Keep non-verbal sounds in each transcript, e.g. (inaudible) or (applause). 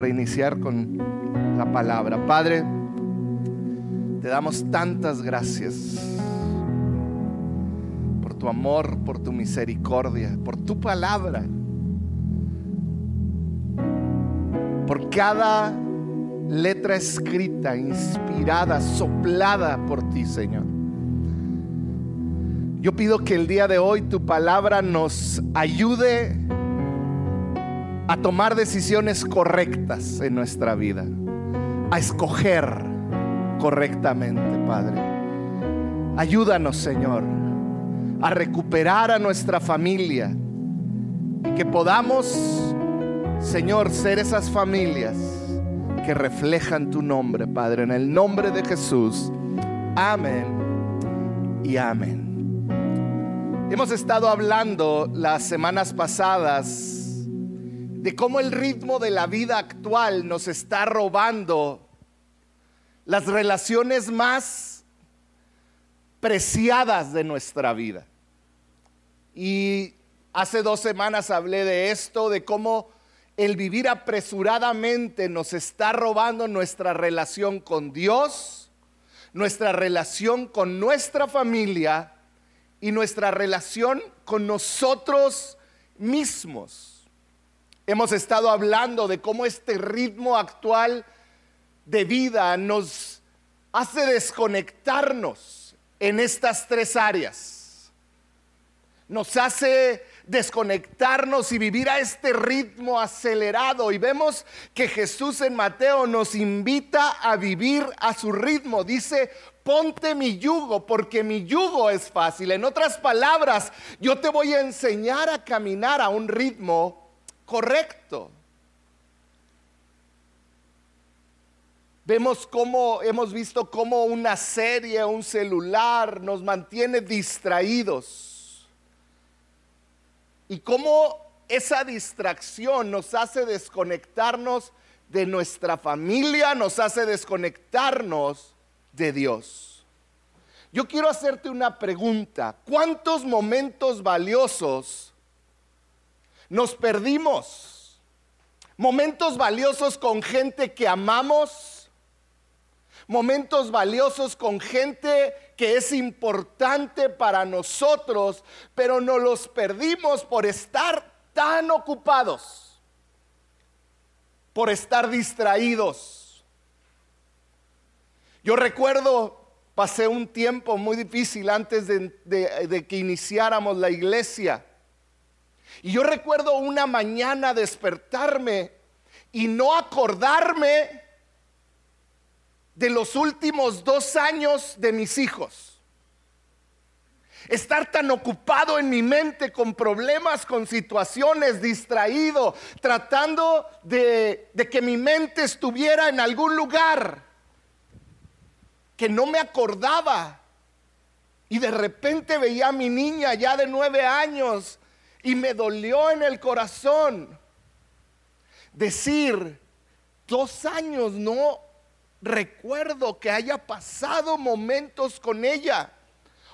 reiniciar con la palabra. Padre, te damos tantas gracias por tu amor, por tu misericordia, por tu palabra, por cada letra escrita, inspirada, soplada por ti, Señor. Yo pido que el día de hoy tu palabra nos ayude a tomar decisiones correctas en nuestra vida, a escoger correctamente, Padre. Ayúdanos, Señor, a recuperar a nuestra familia y que podamos, Señor, ser esas familias que reflejan tu nombre, Padre, en el nombre de Jesús. Amén y amén. Hemos estado hablando las semanas pasadas de cómo el ritmo de la vida actual nos está robando las relaciones más preciadas de nuestra vida. Y hace dos semanas hablé de esto, de cómo el vivir apresuradamente nos está robando nuestra relación con Dios, nuestra relación con nuestra familia y nuestra relación con nosotros mismos. Hemos estado hablando de cómo este ritmo actual de vida nos hace desconectarnos en estas tres áreas. Nos hace desconectarnos y vivir a este ritmo acelerado. Y vemos que Jesús en Mateo nos invita a vivir a su ritmo. Dice, ponte mi yugo porque mi yugo es fácil. En otras palabras, yo te voy a enseñar a caminar a un ritmo correcto. Vemos cómo, hemos visto cómo una serie, un celular nos mantiene distraídos. Y cómo esa distracción nos hace desconectarnos de nuestra familia, nos hace desconectarnos de Dios. Yo quiero hacerte una pregunta. ¿Cuántos momentos valiosos nos perdimos. Momentos valiosos con gente que amamos, momentos valiosos con gente que es importante para nosotros, pero nos los perdimos por estar tan ocupados, por estar distraídos. Yo recuerdo, pasé un tiempo muy difícil antes de, de que iniciáramos la iglesia y yo recuerdo una mañana despertarme y no acordarme de los últimos dos años de mis hijos. Estar tan ocupado en mi mente con problemas, con situaciones, distraído, tratando de, que mi mente estuviera en algún lugar que no me acordaba. Y de repente veía a mi niña ya de nueve años y me dolió en el corazón decir, dos años no recuerdo que haya pasado momentos con ella.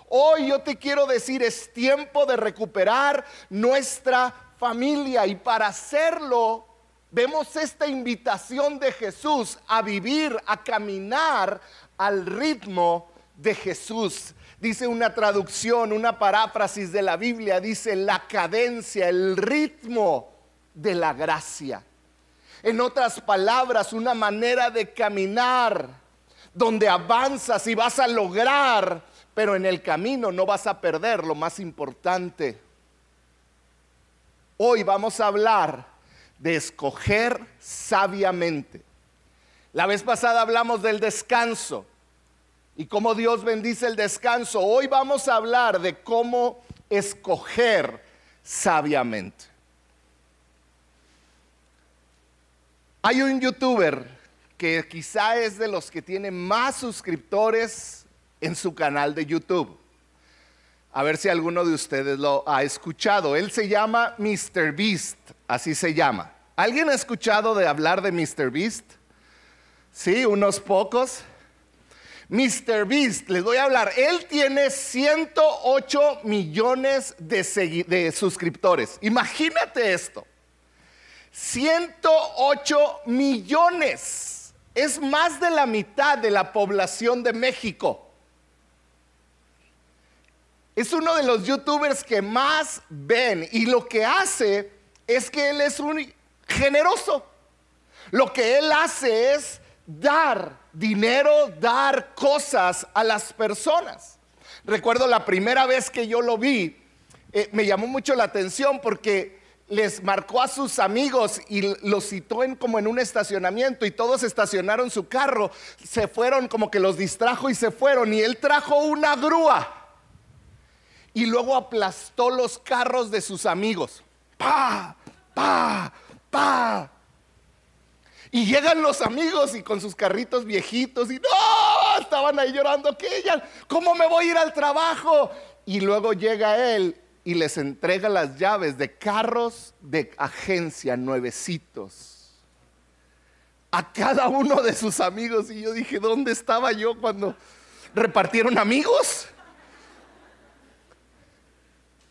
Hoy yo te quiero decir, es tiempo de recuperar nuestra familia y para hacerlo vemos esta invitación de Jesús a vivir, a caminar al ritmo de Jesús dice una traducción, una paráfrasis de la Biblia, dice la cadencia, el ritmo de la gracia. En otras palabras, una manera de caminar donde avanzas y vas a lograr, pero en el camino no vas a perder lo más importante. Hoy vamos a hablar de escoger sabiamente. La vez pasada hablamos del descanso y cómo Dios bendice el descanso. Hoy vamos a hablar de cómo escoger sabiamente. Hay un youtuber que quizá es de los que tiene más suscriptores en su canal de YouTube. A ver si alguno de ustedes lo ha escuchado. Él se llama Mr. Beast, así se llama. ¿Alguien ha escuchado de hablar de Mr. Beast? Sí, unos pocos. Mr. Beast, les voy a hablar. Él tiene 108 millones de, suscriptores. Imagínate esto. 108 millones. Es más de la mitad de la población de México. Es uno de los youtubers que más ven y lo que hace es que él es un generoso. Lo que él hace es dar dinero, dar cosas a las personas. Recuerdo la primera vez que yo lo vi, eh, me llamó mucho la atención porque les marcó a sus amigos y los citó en como en un estacionamiento y todos estacionaron su carro, se fueron como que los distrajo y se fueron y él trajo una grúa y luego aplastó los carros de sus amigos. Pa, pa, pa. Y llegan los amigos y con sus carritos viejitos y no, estaban ahí llorando, que ella, ¿cómo me voy a ir al trabajo? Y luego llega él y les entrega las llaves de carros de agencia nuevecitos a cada uno de sus amigos. Y yo dije, ¿dónde estaba yo cuando repartieron amigos?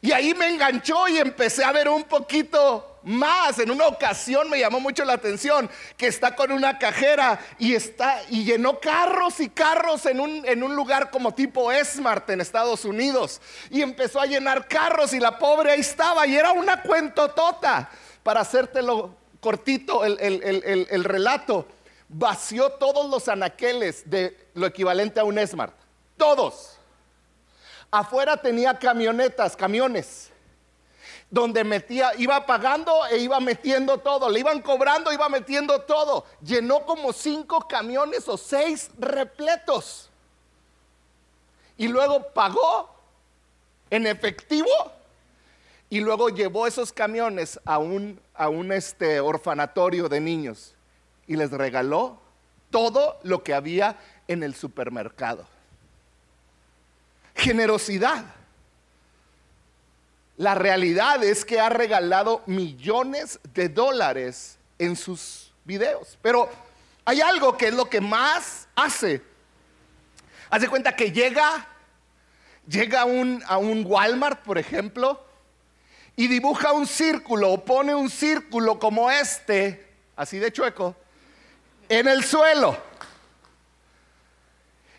Y ahí me enganchó y empecé a ver un poquito más. En una ocasión me llamó mucho la atención que está con una cajera y está y llenó carros y carros en un, en un lugar como tipo Esmart en Estados Unidos. Y empezó a llenar carros y la pobre ahí estaba y era una cuentotota. Para hacértelo cortito el, el relato, vació todos los anaqueles de lo equivalente a un Esmart. Todos afuera tenía camionetas, camiones, donde metía, iba pagando e iba metiendo todo, le iban cobrando, iba metiendo todo. Llenó como cinco camiones o seis repletos. Y luego pagó en efectivo y luego llevó esos camiones a un, a un este, orfanatorio de niños y les regaló todo lo que había en el supermercado generosidad. La realidad es que ha regalado millones de dólares en sus videos. Pero hay algo que es lo que más hace. Hace cuenta que llega, llega un, a un Walmart, por ejemplo, y dibuja un círculo o pone un círculo como este, así de chueco, en el suelo.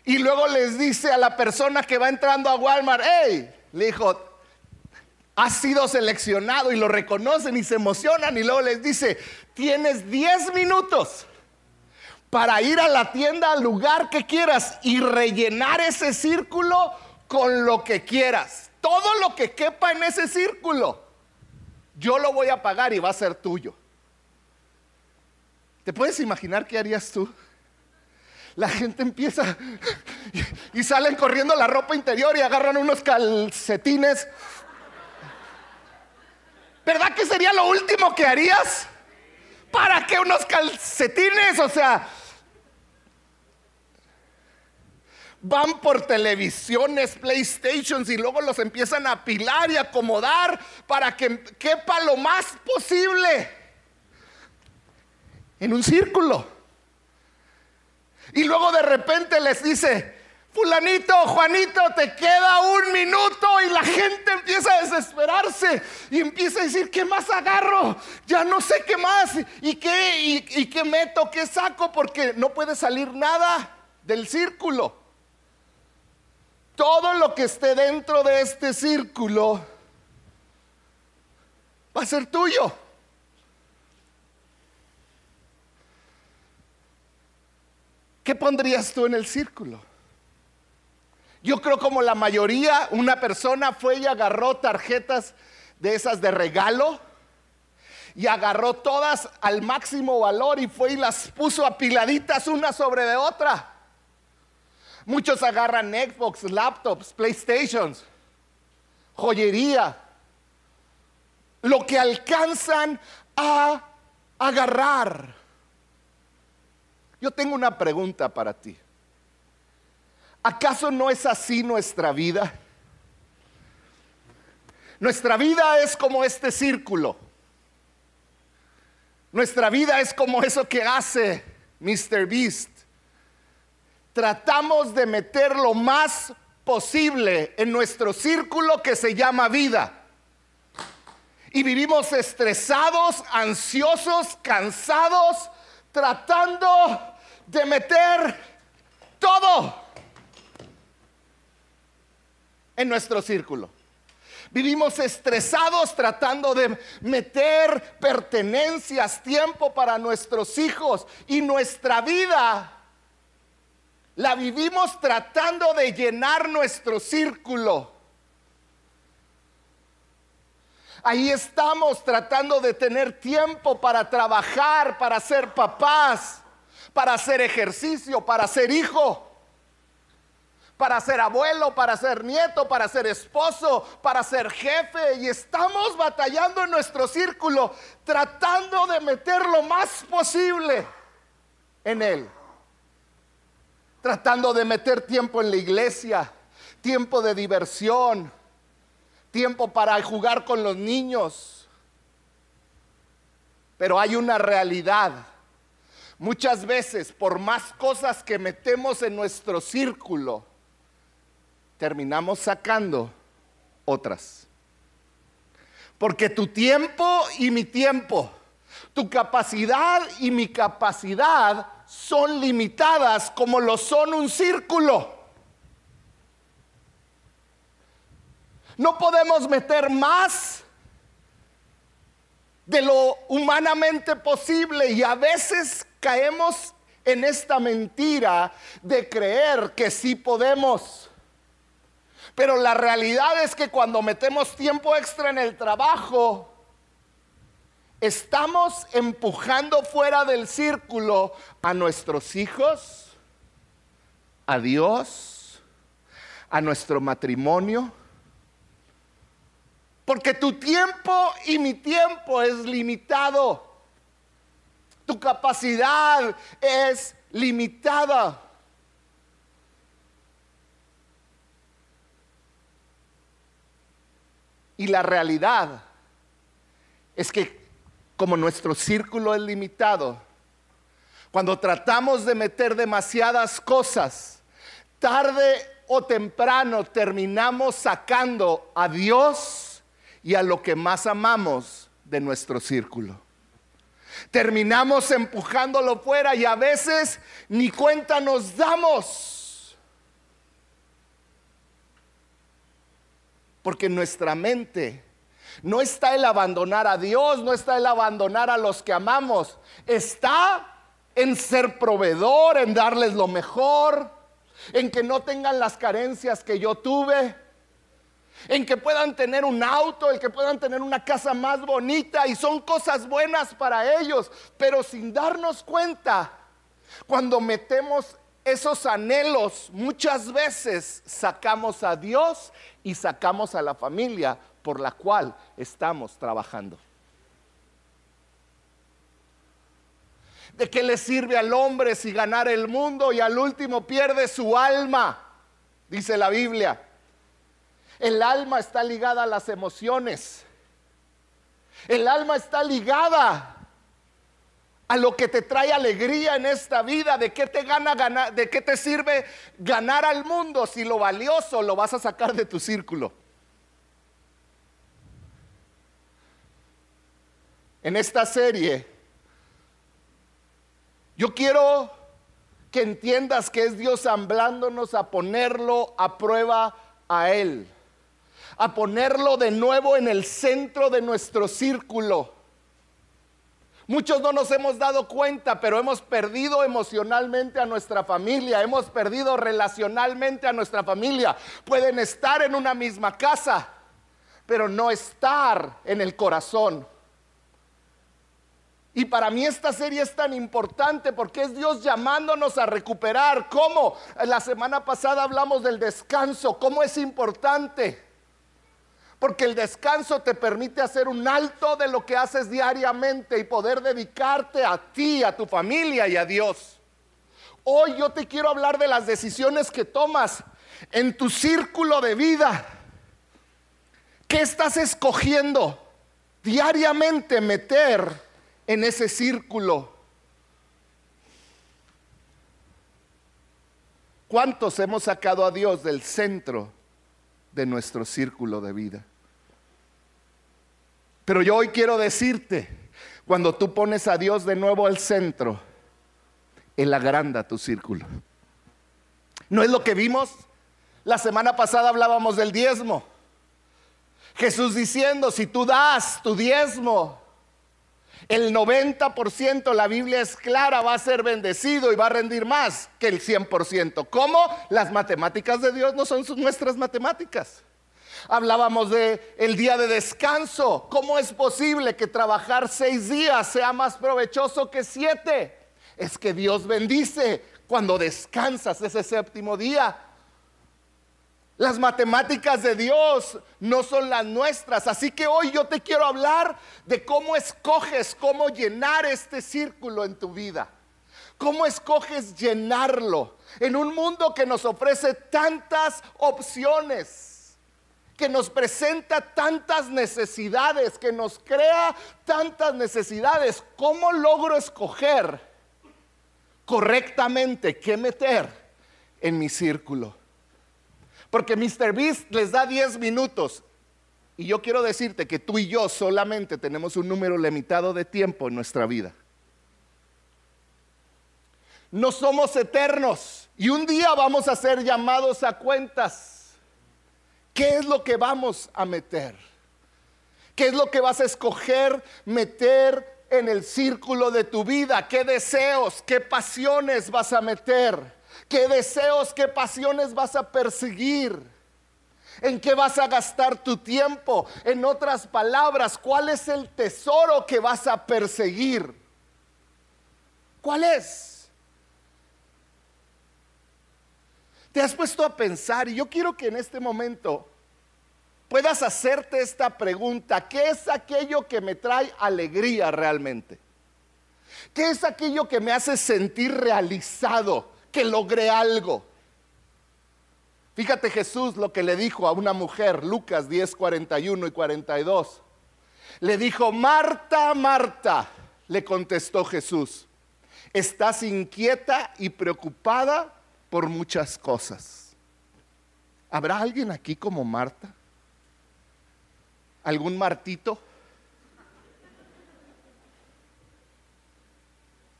Y luego les dice a la persona que va entrando a Walmart, hey, le dijo, has sido seleccionado y lo reconocen y se emocionan y luego les dice, tienes 10 minutos para ir a la tienda al lugar que quieras y rellenar ese círculo con lo que quieras. Todo lo que quepa en ese círculo, yo lo voy a pagar y va a ser tuyo. ¿Te puedes imaginar qué harías tú? La gente empieza y, salen corriendo la ropa interior y agarran unos calcetines. ¿Verdad que sería lo último que harías? ¿Para qué unos calcetines? O sea, van por televisiones, PlayStations y luego los empiezan a apilar y acomodar para que quepa lo más posible en un círculo. Y luego de repente les dice, fulanito, Juanito, te queda un minuto y la gente empieza a desesperarse y empieza a decir, ¿qué más agarro? Ya no sé qué más y qué, y, qué meto, qué saco, porque no puede salir nada del círculo. Todo lo que esté dentro de este círculo va a ser tuyo. ¿Qué pondrías tú en el círculo? Yo creo como la mayoría, una persona fue y agarró tarjetas de esas de regalo y agarró todas al máximo valor y fue y las puso apiladitas una sobre de otra. Muchos agarran Xbox, laptops, PlayStations, joyería, lo que alcanzan a agarrar. Yo tengo una pregunta para ti. ¿Acaso no es así nuestra vida? Nuestra vida es como este círculo. Nuestra vida es como eso que hace Mr. Beast. Tratamos de meter lo más posible en nuestro círculo que se llama vida. Y vivimos estresados, ansiosos, cansados, tratando de meter todo en nuestro círculo. Vivimos estresados tratando de meter pertenencias, tiempo para nuestros hijos y nuestra vida. La vivimos tratando de llenar nuestro círculo. Ahí estamos tratando de tener tiempo para trabajar, para ser papás, para hacer ejercicio, para ser hijo para ser abuelo, para ser nieto, para ser esposo, para ser jefe. Y estamos batallando en nuestro círculo, tratando de meter lo más posible en él. Tratando de meter tiempo en la iglesia, tiempo de diversión, tiempo para jugar con los niños. Pero hay una realidad. Muchas veces, por más cosas que metemos en nuestro círculo, terminamos sacando otras. Porque tu tiempo y mi tiempo, tu capacidad y mi capacidad son limitadas como lo son un círculo. No podemos meter más de lo humanamente posible y a veces caemos en esta mentira de creer que sí podemos. Pero la realidad es que cuando metemos tiempo extra en el trabajo, estamos empujando fuera del círculo a nuestros hijos, a Dios, a nuestro matrimonio. Porque tu tiempo y mi tiempo es limitado. Tu capacidad es limitada. Y la realidad es que como nuestro círculo es limitado, cuando tratamos de meter demasiadas cosas, tarde o temprano terminamos sacando a Dios y a lo que más amamos de nuestro círculo. Terminamos empujándolo fuera y a veces ni cuenta nos damos Porque en nuestra mente no está el abandonar a Dios, no está el abandonar a los que amamos. Está en ser proveedor, en darles lo mejor, en que no tengan las carencias que yo tuve, en que puedan tener un auto, en que puedan tener una casa más bonita y son cosas buenas para ellos, pero sin darnos cuenta, cuando metemos esos anhelos, muchas veces sacamos a Dios y sacamos a la familia por la cual estamos trabajando. ¿De qué le sirve al hombre si ganar el mundo y al último pierde su alma? Dice la Biblia. El alma está ligada a las emociones. El alma está ligada a lo que te trae alegría en esta vida, de qué te gana ganar, de qué te sirve ganar al mundo si lo valioso lo vas a sacar de tu círculo. En esta serie yo quiero que entiendas que es Dios hablándonos a ponerlo a prueba a él, a ponerlo de nuevo en el centro de nuestro círculo Muchos no nos hemos dado cuenta, pero hemos perdido emocionalmente a nuestra familia, hemos perdido relacionalmente a nuestra familia. Pueden estar en una misma casa, pero no estar en el corazón. Y para mí esta serie es tan importante porque es Dios llamándonos a recuperar. ¿Cómo? La semana pasada hablamos del descanso, cómo es importante. Porque el descanso te permite hacer un alto de lo que haces diariamente y poder dedicarte a ti, a tu familia y a Dios. Hoy yo te quiero hablar de las decisiones que tomas en tu círculo de vida. ¿Qué estás escogiendo diariamente meter en ese círculo? ¿Cuántos hemos sacado a Dios del centro de nuestro círculo de vida? Pero yo hoy quiero decirte, cuando tú pones a Dios de nuevo al centro, Él agranda tu círculo. ¿No es lo que vimos? La semana pasada hablábamos del diezmo. Jesús diciendo, si tú das tu diezmo, el 90%, la Biblia es clara, va a ser bendecido y va a rendir más que el 100%. ¿Cómo? Las matemáticas de Dios no son nuestras matemáticas. Hablábamos de el día de descanso. ¿Cómo es posible que trabajar seis días sea más provechoso que siete? Es que Dios bendice cuando descansas ese séptimo día. Las matemáticas de Dios no son las nuestras. Así que hoy yo te quiero hablar de cómo escoges, cómo llenar este círculo en tu vida. ¿Cómo escoges llenarlo? En un mundo que nos ofrece tantas opciones, que nos presenta tantas necesidades, que nos crea tantas necesidades, ¿cómo logro escoger correctamente qué meter en mi círculo? Porque Mr. Beast les da 10 minutos. Y yo quiero decirte que tú y yo solamente tenemos un número limitado de tiempo en nuestra vida. No somos eternos y un día vamos a ser llamados a cuentas. ¿Qué es lo que vamos a meter? ¿Qué es lo que vas a escoger meter en el círculo de tu vida? ¿Qué deseos, qué pasiones vas a meter? ¿Qué deseos, qué pasiones vas a perseguir? ¿En qué vas a gastar tu tiempo? En otras palabras, ¿cuál es el tesoro que vas a perseguir? ¿Cuál es? Te has puesto a pensar y yo quiero que en este momento puedas hacerte esta pregunta. ¿Qué es aquello que me trae alegría realmente? ¿Qué es aquello que me hace sentir realizado? que logré algo. Fíjate Jesús lo que le dijo a una mujer, Lucas 10, 41 y 42. Le dijo, Marta, Marta, le contestó Jesús, estás inquieta y preocupada por muchas cosas. ¿Habrá alguien aquí como Marta? ¿Algún Martito?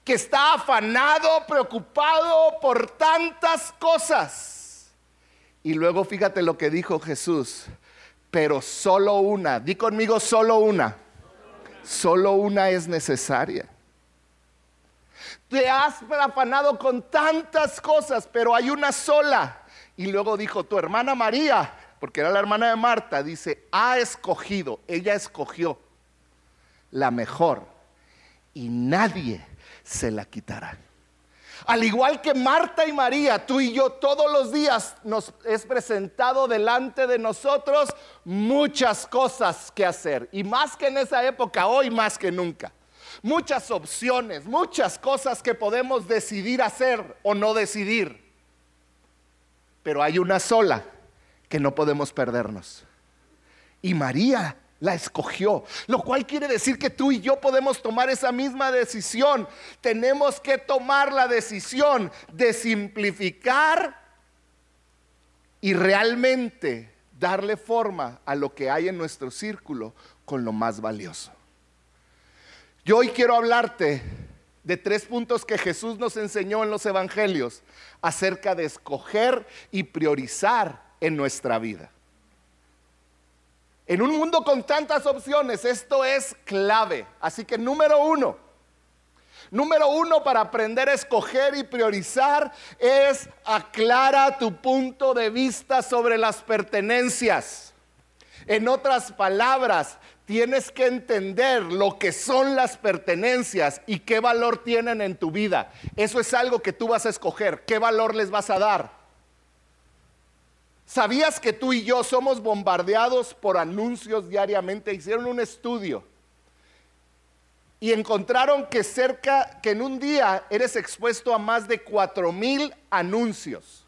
que está afanado, preocupado por tantas cosas. Y luego fíjate lo que dijo Jesús, pero solo una, di conmigo solo una, solo una es necesaria. Te has afanado con tantas cosas, pero hay una sola. Y luego dijo, tu hermana María, porque era la hermana de Marta, dice, ha escogido, ella escogió la mejor. Y nadie se la quitarán. Al igual que Marta y María, tú y yo todos los días nos es presentado delante de nosotros muchas cosas que hacer. Y más que en esa época, hoy más que nunca. Muchas opciones, muchas cosas que podemos decidir hacer o no decidir. Pero hay una sola que no podemos perdernos. Y María la escogió, lo cual quiere decir que tú y yo podemos tomar esa misma decisión. Tenemos que tomar la decisión de simplificar y realmente darle forma a lo que hay en nuestro círculo con lo más valioso. Yo hoy quiero hablarte de tres puntos que Jesús nos enseñó en los evangelios acerca de escoger y priorizar en nuestra vida. En un mundo con tantas opciones, esto es clave. Así que número uno, número uno para aprender a escoger y priorizar es aclara tu punto de vista sobre las pertenencias. En otras palabras, tienes que entender lo que son las pertenencias y qué valor tienen en tu vida. Eso es algo que tú vas a escoger. ¿Qué valor les vas a dar? ¿Sabías que tú y yo somos bombardeados por anuncios diariamente? Hicieron un estudio y encontraron que cerca, que en un día eres expuesto a más de cuatro mil anuncios.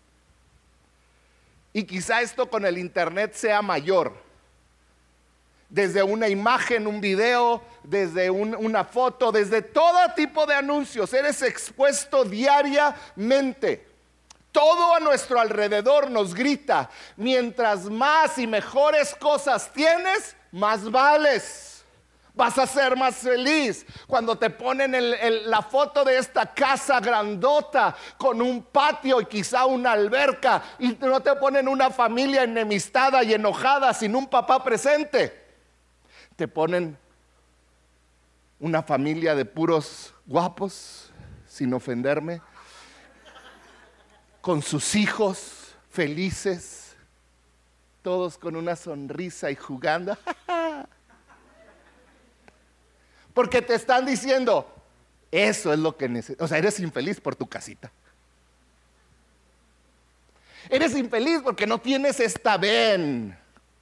Y quizá esto con el internet sea mayor. Desde una imagen, un video, desde una foto, desde todo tipo de anuncios, eres expuesto diariamente. Todo a nuestro alrededor nos grita, mientras más y mejores cosas tienes, más vales. Vas a ser más feliz cuando te ponen la foto de esta casa grandota con un patio y quizá una alberca y no te ponen una familia enemistada y enojada sin un papá presente. Te ponen una familia de puros guapos, sin ofenderme, con sus hijos felices, todos con una sonrisa y jugando. (laughs) Porque te están diciendo, eso es lo que necesitas. O sea, eres infeliz por tu casita. Eres infeliz porque no tienes esta ven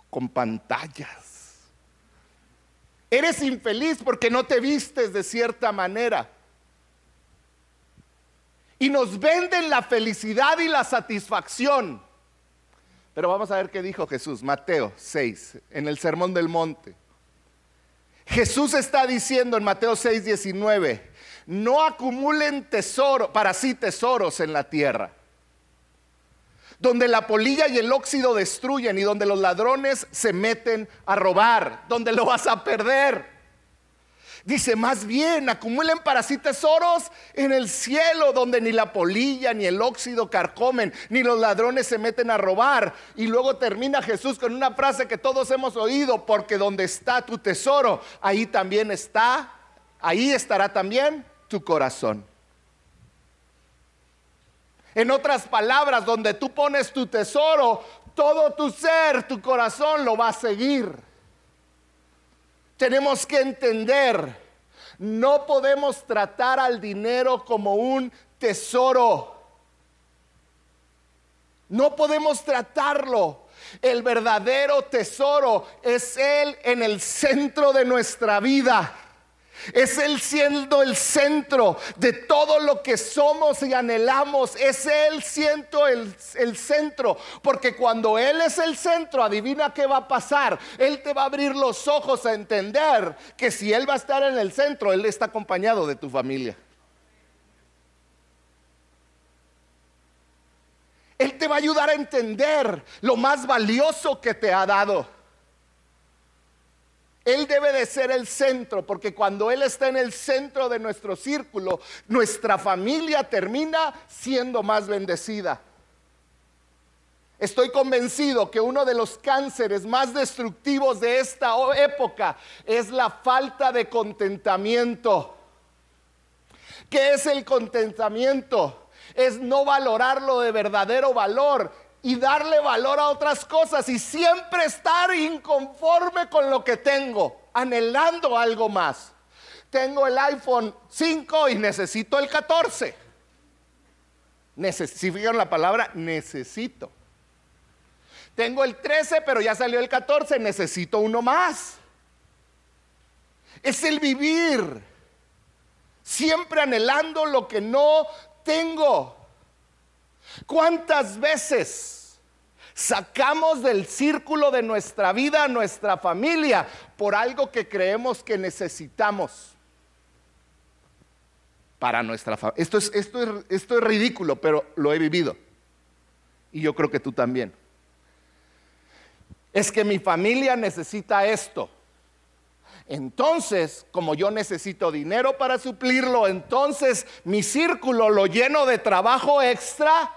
con pantallas. Eres infeliz porque no te vistes de cierta manera. Y nos venden la felicidad y la satisfacción. Pero vamos a ver qué dijo Jesús, Mateo 6, en el Sermón del Monte. Jesús está diciendo en Mateo 6, 19, no acumulen tesoro, para sí tesoros en la tierra, donde la polilla y el óxido destruyen y donde los ladrones se meten a robar, donde lo vas a perder. Dice, más bien, acumulen para sí tesoros en el cielo, donde ni la polilla ni el óxido carcomen, ni los ladrones se meten a robar. Y luego termina Jesús con una frase que todos hemos oído, porque donde está tu tesoro, ahí también está, ahí estará también tu corazón. En otras palabras, donde tú pones tu tesoro, todo tu ser, tu corazón lo va a seguir. Tenemos que entender, no podemos tratar al dinero como un tesoro. No podemos tratarlo. El verdadero tesoro es Él en el centro de nuestra vida. Es Él siendo el centro de todo lo que somos y anhelamos. Es Él siendo el, el, centro. Porque cuando Él es el centro, adivina qué va a pasar. Él te va a abrir los ojos a entender que si Él va a estar en el centro, Él está acompañado de tu familia. Él te va a ayudar a entender lo más valioso que te ha dado. Él debe de ser el centro, porque cuando Él está en el centro de nuestro círculo, nuestra familia termina siendo más bendecida. Estoy convencido que uno de los cánceres más destructivos de esta época es la falta de contentamiento. ¿Qué es el contentamiento? Es no valorarlo de verdadero valor y darle valor a otras cosas y siempre estar inconforme con lo que tengo, anhelando algo más. Tengo el iPhone 5 y necesito el 14. si fijan la palabra, necesito. Tengo el 13, pero ya salió el 14, necesito uno más. Es el vivir, siempre anhelando lo que no tengo. ¿Cuántas veces sacamos del círculo de nuestra vida a nuestra familia por algo que creemos que necesitamos? Para nuestra familia. Esto es, esto, es, esto es ridículo, pero lo he vivido. Y yo creo que tú también. Es que mi familia necesita esto. Entonces, como yo necesito dinero para suplirlo, entonces mi círculo lo lleno de trabajo extra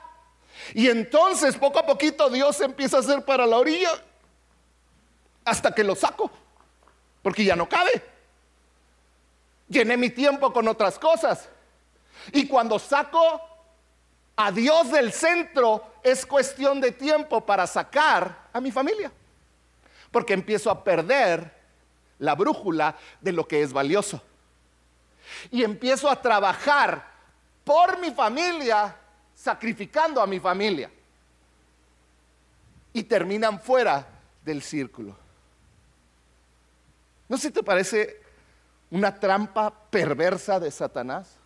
y entonces poco a poquito Dios empieza a hacer para la orilla hasta que lo saco, porque ya no cabe. Llené mi tiempo con otras cosas. Y cuando saco a Dios del centro, es cuestión de tiempo para sacar a mi familia. Porque empiezo a perder la brújula de lo que es valioso. Y empiezo a trabajar por mi familia sacrificando a mi familia. Y terminan fuera del círculo. ¿No se te parece una trampa perversa de Satanás?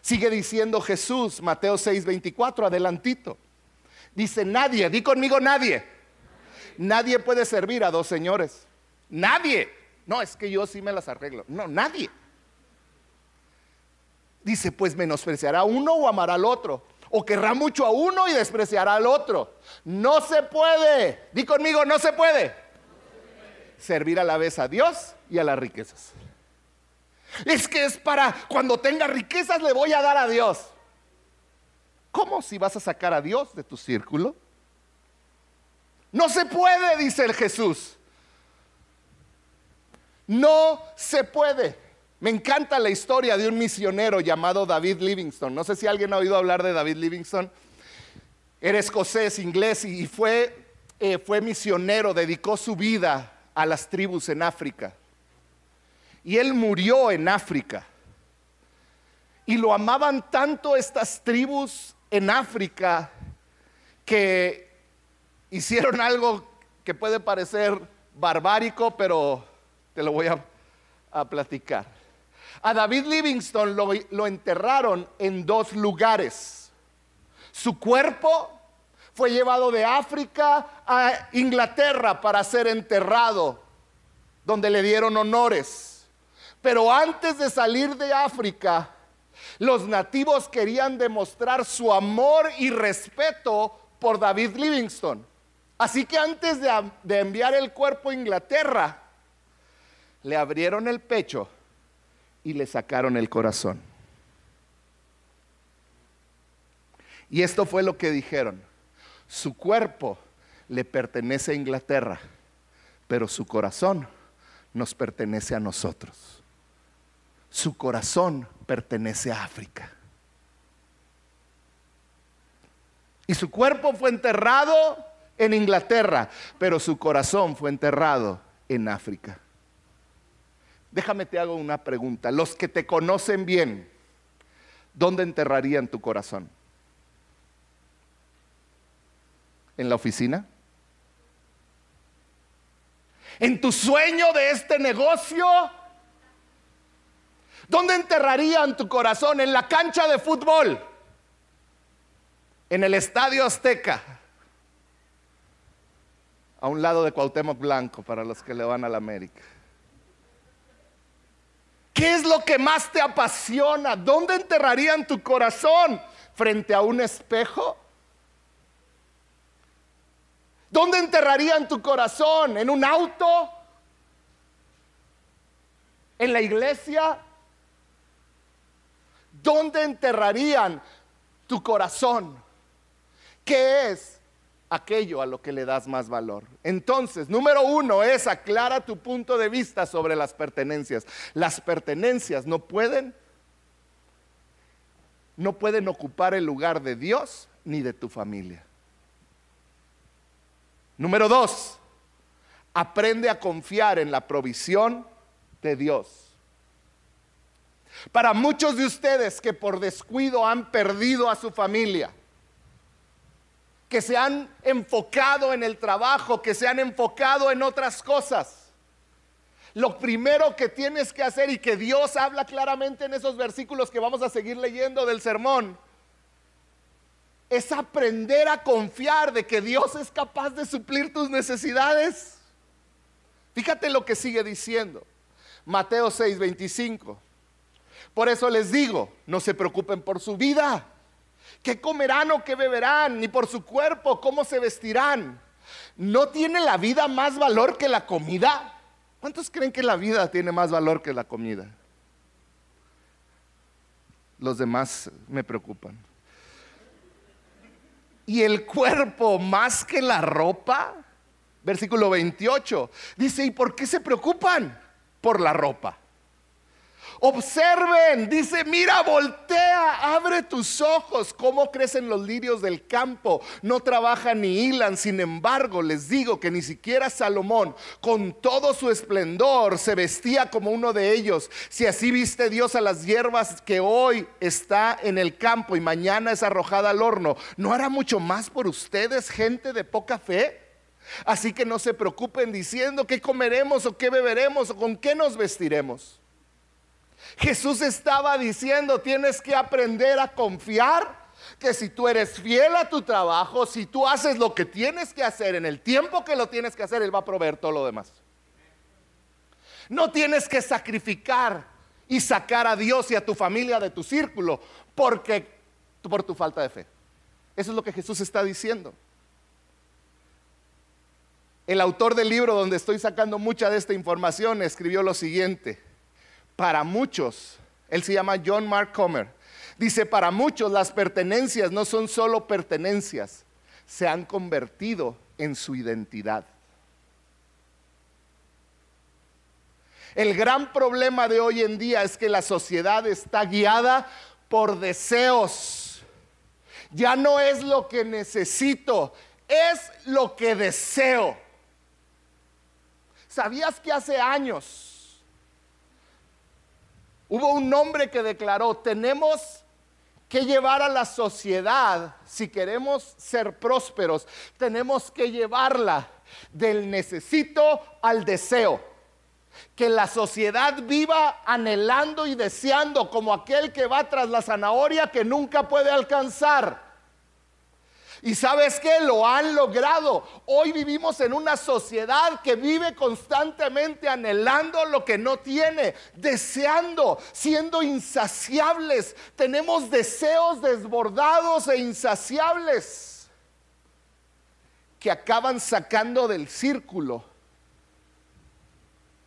Sigue diciendo Jesús, Mateo 6:24, adelantito. Dice, nadie, di conmigo nadie. Nadie puede servir a dos señores. Nadie. No, es que yo sí me las arreglo. No, nadie. Dice, pues menospreciará uno o amará al otro. O querrá mucho a uno y despreciará al otro. No se puede. Di conmigo, no se puede. servir a la vez a Dios y a las riquezas. Es que es para cuando tenga riquezas le voy a dar a Dios. ¿Cómo si vas a sacar a Dios de tu círculo? No se puede, dice el Jesús. No se puede. Me encanta la historia de un misionero llamado David Livingstone. No sé si alguien ha oído hablar de David Livingstone. Era escocés, inglés y fue, eh, fue misionero, dedicó su vida a las tribus en África. Y él murió en África. Y lo amaban tanto estas tribus en África que hicieron algo que puede parecer barbárico, pero te lo voy a, platicar. A David Livingstone lo, enterraron en dos lugares. Su cuerpo fue llevado de África a Inglaterra para ser enterrado, donde le dieron honores. Pero antes de salir de África, los nativos querían demostrar su amor y respeto por David Livingstone. Así que antes de, enviar el cuerpo a Inglaterra, le abrieron el pecho y le sacaron el corazón. Y esto fue lo que dijeron. Su cuerpo le pertenece a Inglaterra, pero su corazón nos pertenece a nosotros. Su corazón pertenece a África. Y su cuerpo fue enterrado en Inglaterra, pero su corazón fue enterrado en África. Déjame te hago una pregunta. Los que te conocen bien, ¿dónde enterrarían tu corazón? ¿En la oficina? ¿En tu sueño de este negocio? ¿Dónde enterrarían tu corazón? ¿En la cancha de fútbol? ¿En el estadio Azteca? a un lado de Cuauhtémoc Blanco para los que le van a la América. ¿Qué es lo que más te apasiona? ¿Dónde enterrarían tu corazón? ¿Frente a un espejo? ¿Dónde enterrarían tu corazón? ¿En un auto? ¿En la iglesia? ¿Dónde enterrarían tu corazón? ¿Qué es aquello a lo que le das más valor. Entonces, número uno es aclara tu punto de vista sobre las pertenencias. Las pertenencias no pueden, no pueden ocupar el lugar de Dios ni de tu familia. Número dos, aprende a confiar en la provisión de Dios. Para muchos de ustedes que por descuido han perdido a su familia, que se han enfocado en el trabajo, que se han enfocado en otras cosas. Lo primero que tienes que hacer y que Dios habla claramente en esos versículos que vamos a seguir leyendo del sermón, es aprender a confiar de que Dios es capaz de suplir tus necesidades. Fíjate lo que sigue diciendo. Mateo 6:25. Por eso les digo, no se preocupen por su vida ¿Qué comerán o qué beberán? Ni por su cuerpo, ¿cómo se vestirán? ¿No tiene la vida más valor que la comida? ¿Cuántos creen que la vida tiene más valor que la comida? Los demás me preocupan. ¿Y el cuerpo más que la ropa? Versículo 28. Dice, ¿y por qué se preocupan? Por la ropa. Observen, dice, mira, voltea, abre tus ojos, cómo crecen los lirios del campo, no trabajan ni hilan, sin embargo, les digo que ni siquiera Salomón, con todo su esplendor, se vestía como uno de ellos. Si así viste Dios a las hierbas que hoy está en el campo y mañana es arrojada al horno, ¿no hará mucho más por ustedes, gente de poca fe? Así que no se preocupen diciendo qué comeremos o qué beberemos o con qué nos vestiremos. Jesús estaba diciendo, tienes que aprender a confiar que si tú eres fiel a tu trabajo, si tú haces lo que tienes que hacer en el tiempo que lo tienes que hacer, Él va a proveer todo lo demás. No tienes que sacrificar y sacar a Dios y a tu familia de tu círculo porque por tu falta de fe. Eso es lo que Jesús está diciendo. El autor del libro donde estoy sacando mucha de esta información escribió lo siguiente. Para muchos, él se llama John Mark Comer, dice, para muchos las pertenencias no son solo pertenencias, se han convertido en su identidad. El gran problema de hoy en día es que la sociedad está guiada por deseos. Ya no es lo que necesito, es lo que deseo. ¿Sabías que hace años hubo un hombre que declaró, tenemos que llevar a la sociedad, si queremos ser prósperos, tenemos que llevarla del necesito al deseo que la sociedad viva anhelando y deseando como aquel que va tras la zanahoria que nunca puede alcanzar. Y sabes que lo han logrado. Hoy vivimos en una sociedad que vive constantemente anhelando lo que no tiene, deseando, siendo insaciables. Tenemos deseos desbordados e insaciables que acaban sacando del círculo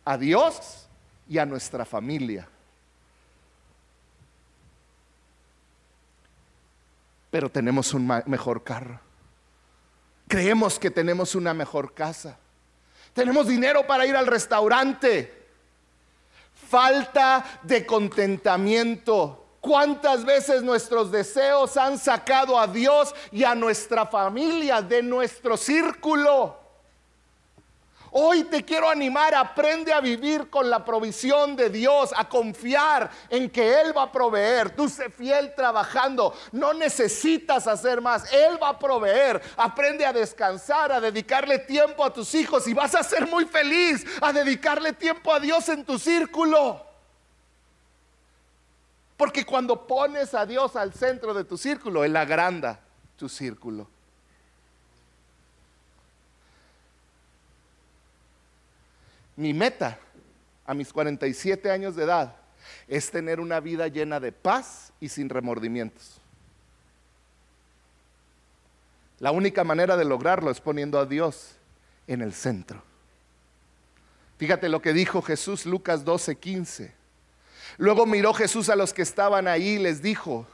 a Dios y a nuestra familia. Pero tenemos un mejor carro. Creemos que tenemos una mejor casa. Tenemos dinero para ir al restaurante. Falta de contentamiento. ¿Cuántas veces nuestros deseos han sacado a Dios y a nuestra familia de nuestro círculo? Hoy te quiero animar, aprende a vivir con la provisión de Dios, a confiar en que Él va a proveer. Tú sé fiel trabajando, no necesitas hacer más, Él va a proveer. Aprende a descansar, a dedicarle tiempo a tus hijos y vas a ser muy feliz a dedicarle tiempo a Dios en tu círculo. Porque cuando pones a Dios al centro de tu círculo, Él agranda tu círculo. Mi meta a mis 47 años de edad es tener una vida llena de paz y sin remordimientos. La única manera de lograrlo es poniendo a Dios en el centro. Fíjate lo que dijo Jesús Lucas 12, 15. Luego miró Jesús a los que estaban ahí y les dijo,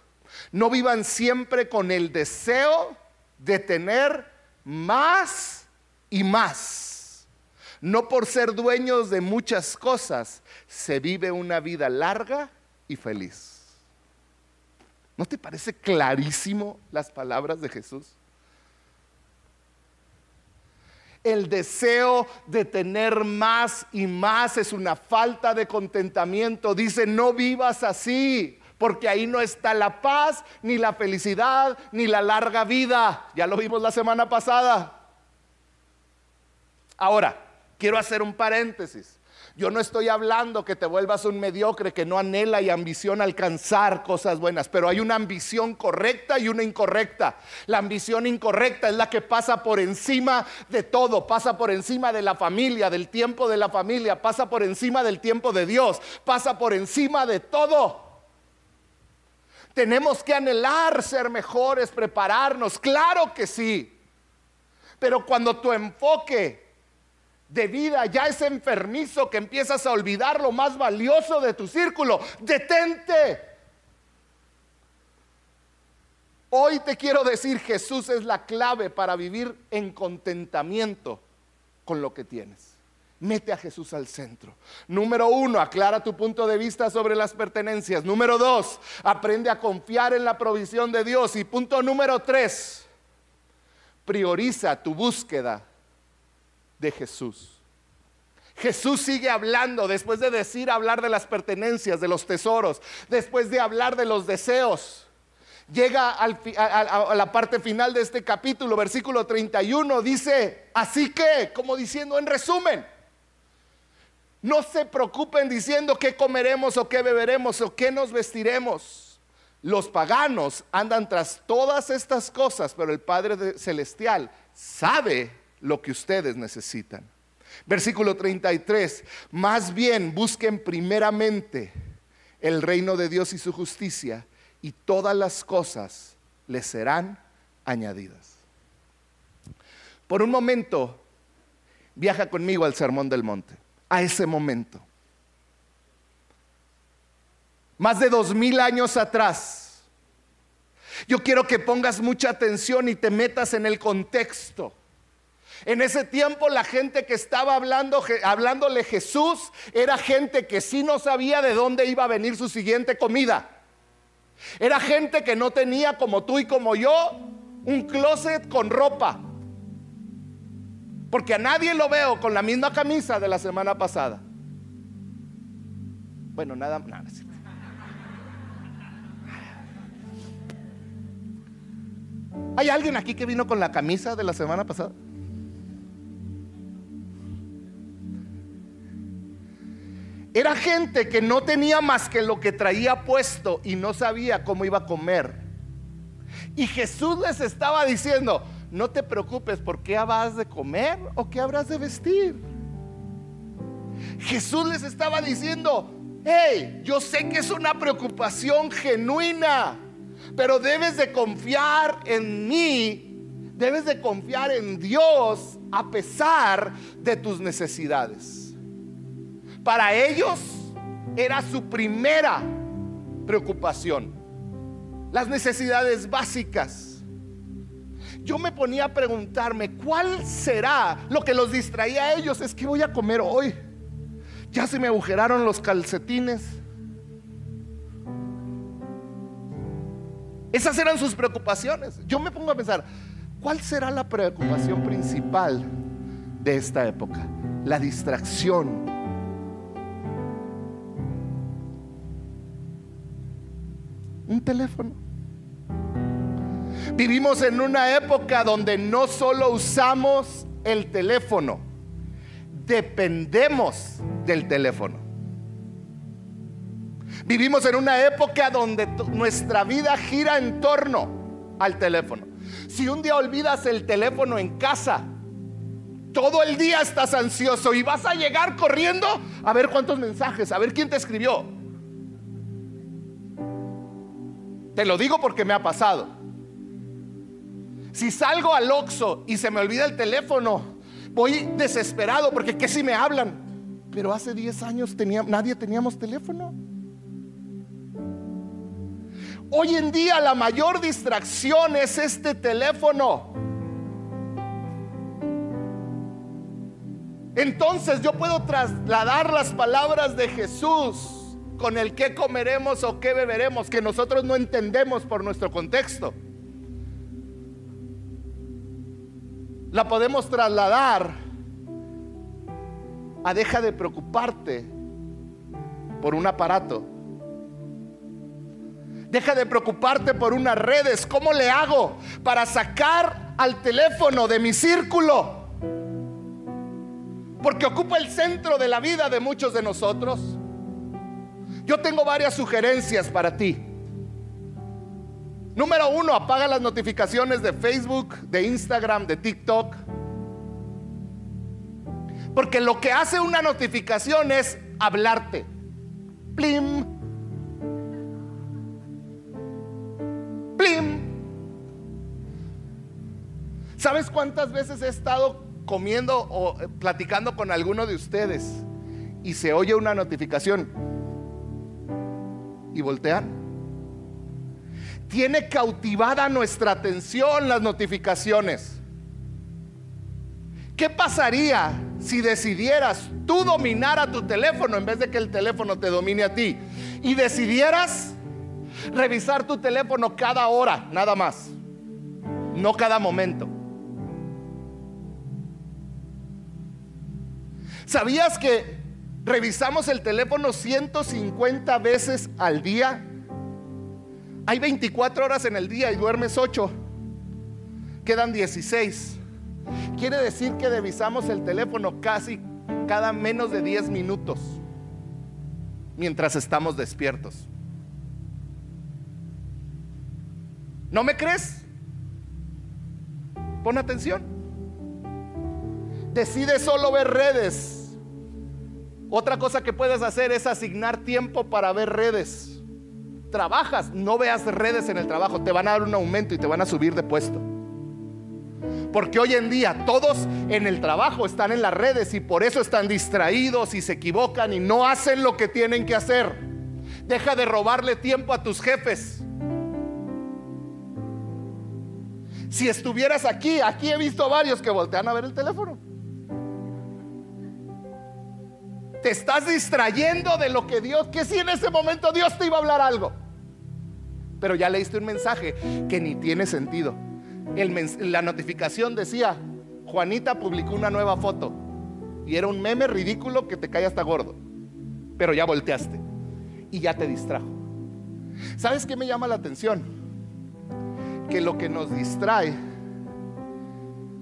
no vivan siempre con el deseo de tener más y más no por ser dueños de muchas cosas se vive una vida larga y feliz. ¿No te parece clarísimo las palabras de Jesús? El deseo de tener más y más es una falta de contentamiento. Dice, no vivas así, porque ahí no está la paz, ni la felicidad, ni la larga vida. Ya lo vimos la semana pasada. Ahora, Quiero hacer un paréntesis. Yo no estoy hablando que te vuelvas un mediocre que no anhela y ambiciona alcanzar cosas buenas, pero hay una ambición correcta y una incorrecta. La ambición incorrecta es la que pasa por encima de todo, pasa por encima de la familia, del tiempo de la familia, pasa por encima del tiempo de Dios, pasa por encima de todo. Tenemos que anhelar ser mejores, prepararnos, claro que sí. Pero cuando tu enfoque de vida ya es enfermizo que empiezas a olvidar lo más valioso de tu círculo. Detente. Hoy te quiero decir, Jesús es la clave para vivir en contentamiento con lo que tienes. Mete a Jesús al centro. Número uno, aclara tu punto de vista sobre las pertenencias. Número dos, aprende a confiar en la provisión de Dios. Y punto número tres, prioriza tu búsqueda de Jesús. Jesús sigue hablando después de decir hablar de las pertenencias, de los tesoros, después de hablar de los deseos. Llega a, la parte final de este capítulo, versículo 31, dice, así que, como diciendo en resumen, no se preocupen diciendo qué comeremos o qué beberemos o qué nos vestiremos. Los paganos andan tras todas estas cosas, pero el Padre Celestial sabe lo que ustedes necesitan. Versículo 33, más bien busquen primeramente el reino de Dios y su justicia y todas las cosas les serán añadidas. Por un momento, Viaja conmigo al Sermón del Monte, a ese momento. Más de dos mil años atrás. Yo quiero que pongas mucha atención y te metas en el contexto. En ese tiempo la gente que estaba hablando, hablándole Jesús era gente que sí no sabía de dónde iba a venir su siguiente comida. Era gente que no tenía como tú y como yo un closet con ropa. Porque a nadie lo veo con la misma camisa de la semana pasada. Bueno, nada, nada. ¿Hay alguien aquí que vino con la camisa de la semana pasada? Era gente que no tenía más que lo que traía puesto y no sabía cómo iba a comer. Y Jesús les estaba diciendo, no te preocupes por qué habrás de comer o qué habrás de vestir. Jesús les estaba diciendo, hey, yo sé que es una preocupación genuina, pero debes de confiar en mí, debes de confiar en Dios a pesar de tus necesidades. Para ellos era su primera preocupación. Las necesidades básicas. Yo me ponía a preguntarme, ¿cuál será lo que los distraía a ellos? Es que voy a comer hoy. Ya se me agujeraron los calcetines. Esas eran sus preocupaciones. Yo me pongo a pensar, ¿cuál será la preocupación principal de esta época? La distracción un teléfono. Vivimos en una época donde no solo usamos el teléfono, dependemos del teléfono. Vivimos en una época donde nuestra vida gira en torno al teléfono. Si un día olvidas el teléfono en casa, todo el día estás ansioso y vas a llegar corriendo a ver cuántos mensajes, a ver quién te escribió. Te lo digo porque me ha pasado. Si salgo al Oxxo y se me olvida el teléfono, voy desesperado porque ¿qué si me hablan? Pero hace 10 años nadie teníamos teléfono. Hoy en día la mayor distracción es este teléfono. Entonces yo puedo trasladar las palabras de Jesús con el que comeremos o qué beberemos, que nosotros no entendemos por nuestro contexto. La podemos trasladar a deja de preocuparte por un aparato. Deja de preocuparte por unas redes. ¿Cómo le hago para sacar al teléfono de mi círculo? Porque ocupa el centro de la vida de muchos de nosotros. Yo tengo varias sugerencias para ti. Número uno, apaga las notificaciones de Facebook, de Instagram, de TikTok. Porque lo que hace una notificación es hablarte. Plim. Plim. ¿Sabes cuántas veces he estado comiendo o platicando con alguno de ustedes y se oye una notificación? Y voltean. Tiene cautivada nuestra atención las notificaciones. ¿Qué pasaría si decidieras tú dominar a tu teléfono en vez de que el teléfono te domine a ti? Y decidieras revisar tu teléfono cada hora, nada más. No cada momento. ¿Sabías que revisamos el teléfono 150 veces al día. Hay 24 horas en el día y duermes 8. Quedan 16. Quiere decir que revisamos el teléfono casi cada menos de 10 minutos mientras estamos despiertos. ¿No me crees? Pon atención. Decide solo ver redes otra cosa que puedes hacer es asignar tiempo para ver redes. Trabajas, no veas redes en el trabajo, te van a dar un aumento y te van a subir de puesto. Porque hoy en día todos en el trabajo están en las redes y por eso están distraídos y se equivocan y no hacen lo que tienen que hacer. Deja de robarle tiempo a tus jefes. Si estuvieras aquí, aquí he visto varios que voltean a ver el teléfono. Te estás distrayendo de lo que Dios, que si en ese momento Dios te iba a hablar algo. Pero ya leíste un mensaje que ni tiene sentido. la notificación decía, Juanita publicó una nueva foto. Y era un meme ridículo que te cae hasta gordo. Pero ya volteaste. Y ya te distrajo. ¿Sabes qué me llama la atención? que lo que nos distrae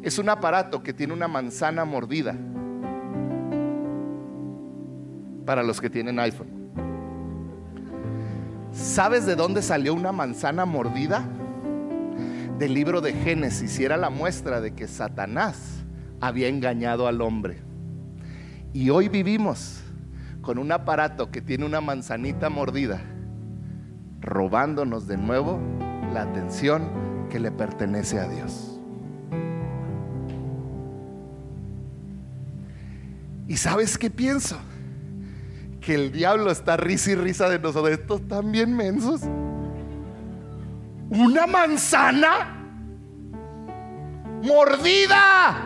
es un aparato que tiene una manzana mordida para los que tienen iPhone. ¿Sabes de dónde salió una manzana mordida? Del libro de Génesis y era la muestra de que Satanás había engañado al hombre. Y hoy vivimos con un aparato que tiene una manzanita mordida, robándonos de nuevo la atención que le pertenece a Dios. ¿Y sabes qué pienso? Que el diablo está risa y risa de nosotros. Estos están bien mensos. Una manzana mordida.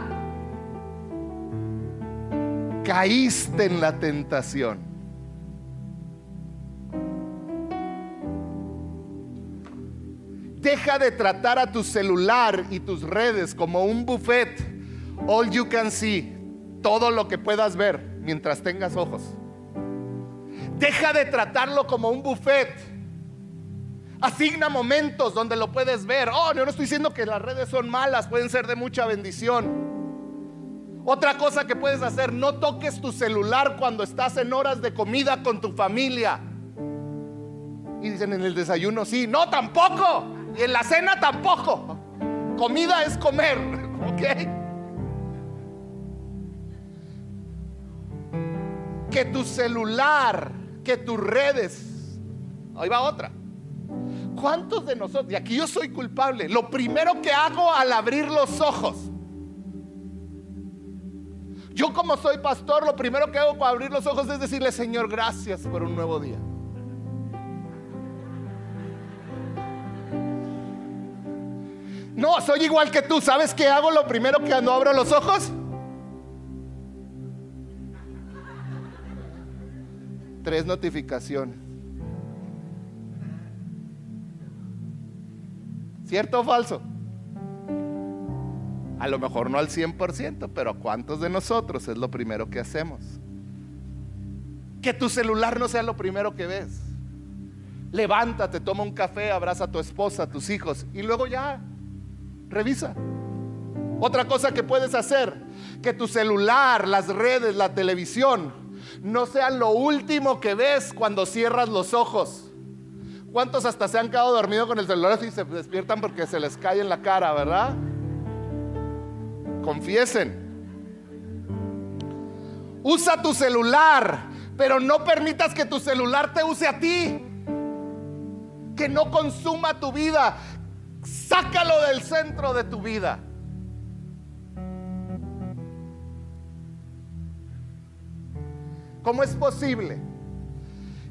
Caíste en la tentación. Deja de tratar a tu celular y tus redes como un buffet. All you can see. Todo lo que puedas ver mientras tengas ojos. Deja de tratarlo como un buffet. Asigna momentos donde lo puedes ver. Oh, no estoy diciendo que las redes son malas, pueden ser de mucha bendición. Otra cosa que puedes hacer, no toques tu celular cuando estás en horas de comida con tu familia. Y dicen en el desayuno, sí, no, tampoco. Y en la cena tampoco. Comida es comer, (laughs) ¿ok? Que tu celular, que tus redes, ahí va otra. ¿Cuántos de nosotros, y aquí yo soy culpable, lo primero que hago al abrir los ojos, yo como soy pastor, lo primero que hago para abrir los ojos es decirle, Señor, gracias por un nuevo día. No, soy igual que tú. ¿Sabes qué hago lo primero que no abro los ojos? Tres notificaciones. ¿Cierto o falso? A lo mejor no al 100%, pero ¿a cuántos de nosotros es lo primero que hacemos? Que tu celular no sea lo primero que ves. Levántate, toma un café, abraza a tu esposa, a tus hijos y luego ya Revisa. Otra cosa que puedes hacer, que tu celular, las redes, la televisión, no sean lo último que ves cuando cierras los ojos. ¿Cuántos hasta se han quedado dormidos con el celular y se despiertan porque se les cae en la cara, verdad? Confiesen. Usa tu celular, pero no permitas que tu celular te use a ti. Que no consuma tu vida, Sácalo del centro de tu vida. ¿Cómo es posible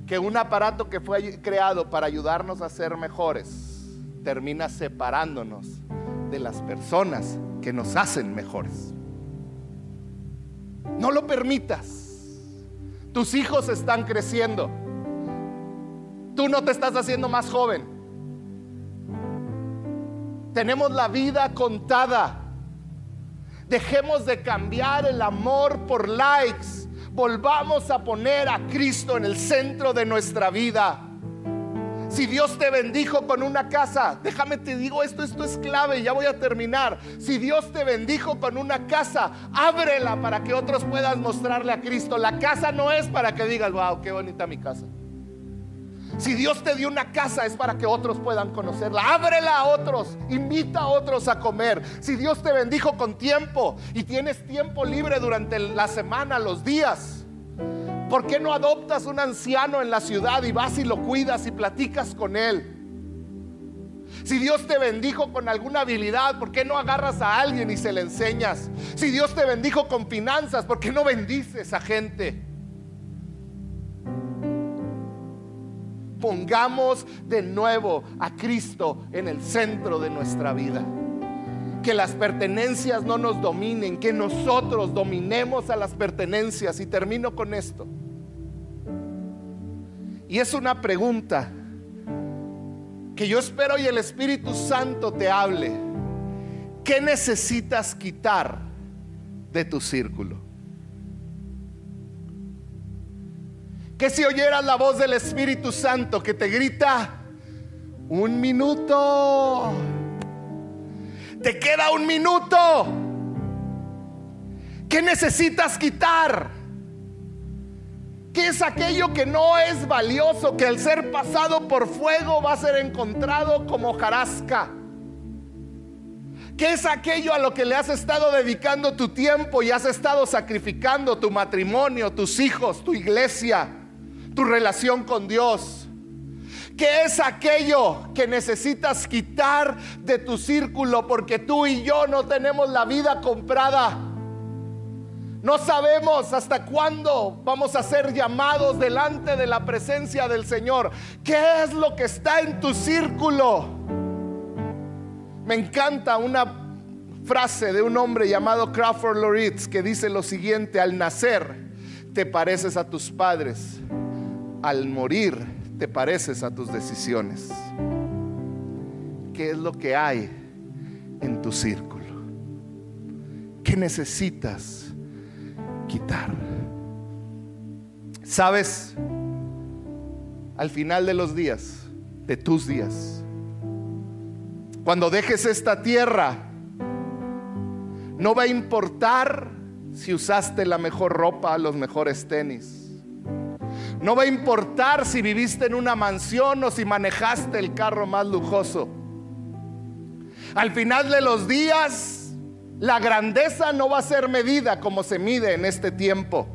que un aparato que fue creado para ayudarnos a ser mejores termina separándonos de las personas que nos hacen mejores? No lo permitas. Tus hijos están creciendo. Tú no te estás haciendo más joven. Tenemos la vida contada. Dejemos de cambiar el amor por likes. Volvamos a poner a Cristo en el centro de nuestra vida. Si Dios te bendijo con una casa, déjame te digo esto, esto es clave, ya voy a terminar. Si Dios te bendijo con una casa, ábrela para que otros puedan mostrarle a Cristo. La casa no es para que digas, wow, qué bonita mi casa. Si Dios te dio una casa es para que otros puedan conocerla. Ábrela a otros, invita a otros a comer. Si Dios te bendijo con tiempo y tienes tiempo libre durante la semana, los días, ¿por qué no adoptas un anciano en la ciudad y vas y lo cuidas y platicas con él? Si Dios te bendijo con alguna habilidad, ¿por qué no agarras a alguien y se le enseñas? Si Dios te bendijo con finanzas, ¿por qué no bendices a gente? Pongamos de nuevo a Cristo en el centro de nuestra vida. Que las pertenencias no nos dominen, que nosotros dominemos a las pertenencias. Y termino con esto. Y es una pregunta que yo espero y el Espíritu Santo te hable. ¿Qué necesitas quitar de tu círculo? Que si oyeras la voz del Espíritu Santo que te grita, un minuto, te queda un minuto, ¿qué necesitas quitar? ¿Qué es aquello que no es valioso, que al ser pasado por fuego va a ser encontrado como jarasca? ¿Qué es aquello a lo que le has estado dedicando tu tiempo y has estado sacrificando tu matrimonio, tus hijos, tu iglesia, tu relación con Dios? ¿Qué es aquello que necesitas quitar de tu círculo porque tú y yo no tenemos la vida comprada? No sabemos hasta cuándo vamos a ser llamados delante de la presencia del Señor. ¿Qué es lo que está en tu círculo? Me encanta una frase de un hombre llamado Crawford Loritz que dice lo siguiente, al nacer te pareces a tus padres, al morir te pareces a tus decisiones. ¿Qué es lo que hay en tu círculo? ¿Qué necesitas? quitar. ¿Sabes? Al final de los días, de tus días, cuando dejes esta tierra, no va a importar si usaste la mejor ropa, los mejores tenis. No va a importar si viviste en una mansión o si manejaste el carro más lujoso. Al final de los días, la grandeza no va a ser medida como se mide en este tiempo.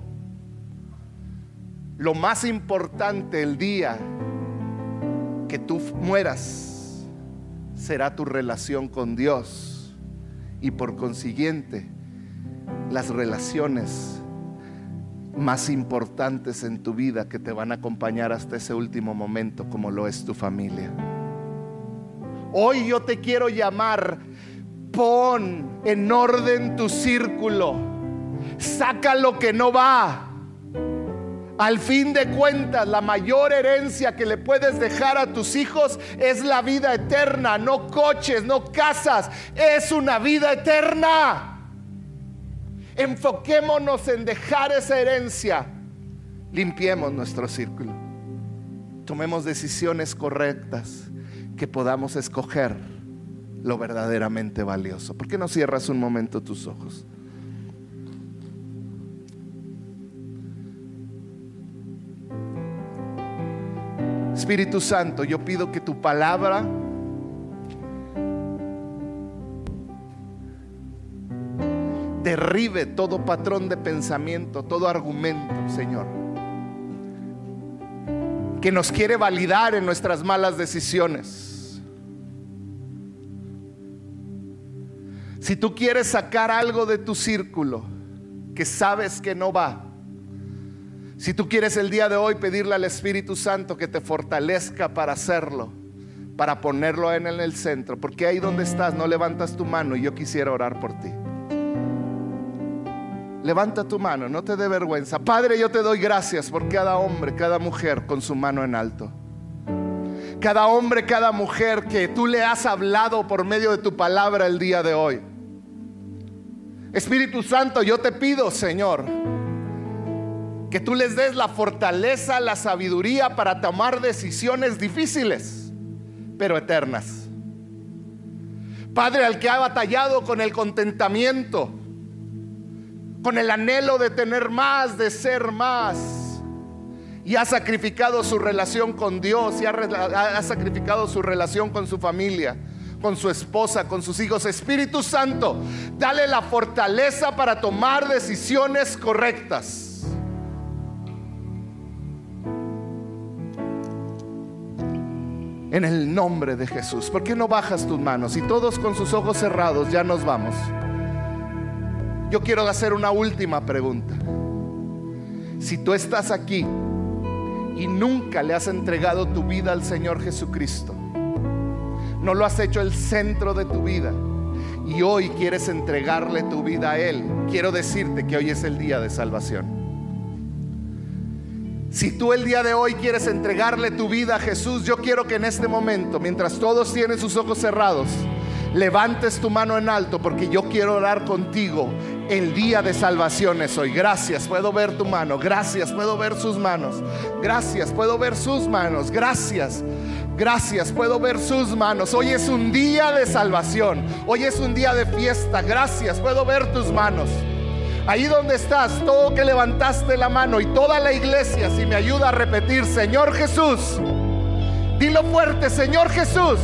Lo más importante el día que tú mueras será tu relación con Dios y por consiguiente las relaciones más importantes en tu vida que te van a acompañar hasta ese último momento como lo es tu familia. Hoy yo te quiero llamar Pon en orden tu círculo. Saca lo que no va. Al fin de cuentas, la mayor herencia que le puedes dejar a tus hijos es la vida eterna, no coches, no casas, es una vida eterna. Enfoquémonos en dejar esa herencia. Limpiemos nuestro círculo. Tomemos decisiones correctas que podamos escoger lo verdaderamente valioso. ¿Por qué no cierras un momento tus ojos? Espíritu Santo, yo pido que tu palabra derribe todo patrón de pensamiento, todo argumento, Señor, que nos quiere validar en nuestras malas decisiones. Si tú quieres sacar algo de tu círculo que sabes que no va, si tú quieres el día de hoy pedirle al Espíritu Santo que te fortalezca para hacerlo, para ponerlo en el centro, porque ahí donde estás no levantas tu mano y yo quisiera orar por ti. Levanta tu mano, no te dé vergüenza. Padre, yo te doy gracias por cada hombre, cada mujer con su mano en alto. Cada hombre, cada mujer que tú le has hablado por medio de tu palabra el día de hoy. Espíritu Santo, yo te pido, Señor, que tú les des la fortaleza, la sabiduría para tomar decisiones difíciles, pero eternas. Padre, al que ha batallado con el contentamiento, con el anhelo de tener más, de ser más, y ha sacrificado su relación con Dios, y ha, ha sacrificado su relación con su familia con su esposa, con sus hijos. Espíritu Santo, dale la fortaleza para tomar decisiones correctas. En el nombre de Jesús. ¿Por qué no bajas tus manos? Y todos con sus ojos cerrados ya nos vamos. Yo quiero hacer una última pregunta. Si tú estás aquí y nunca le has entregado tu vida al Señor Jesucristo, no lo has hecho el centro de tu vida y hoy quieres entregarle tu vida a Él, quiero decirte que hoy es el día de salvación. Si tú el día de hoy quieres entregarle tu vida a Jesús, yo quiero que en este momento, mientras todos tienen sus ojos cerrados, levantes tu mano en alto porque yo quiero orar contigo. El día de salvación es hoy. Gracias, puedo ver tu mano. Gracias, puedo ver sus manos. Gracias, puedo ver sus manos. Gracias. Gracias, puedo ver sus manos. Hoy es un día de salvación. Hoy es un día de fiesta. Gracias, puedo ver tus manos. Ahí donde estás, todo que levantaste la mano y toda la iglesia, si me ayuda a repetir, Señor Jesús, dilo fuerte, Señor Jesús,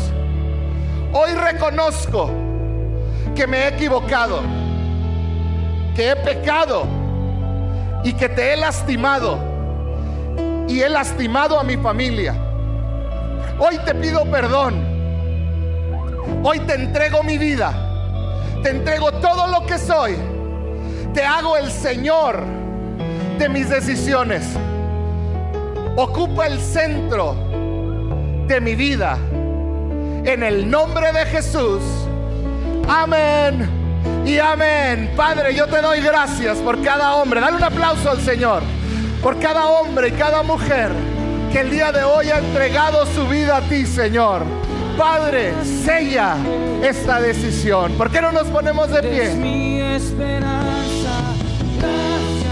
hoy reconozco que me he equivocado, que he pecado y que te he lastimado y he lastimado a mi familia. Hoy te pido perdón. Hoy te entrego mi vida. Te entrego todo lo que soy te hago el Señor de mis decisiones. Ocupa el centro de mi vida. En el nombre de Jesús. Amén. Y amén. Padre, yo te doy gracias por cada hombre. Dale un aplauso al Señor. Por cada hombre y cada mujer que el día de hoy ha entregado su vida a ti, Señor. Padre, sella esta decisión. ¿Por qué no nos ponemos de pie? mi esperanza, gracias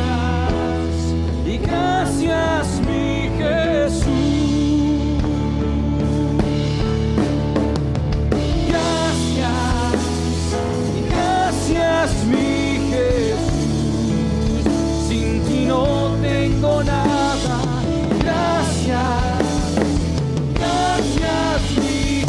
y gracias mi Jesús. mi Jesús, sin ti no tengo nada.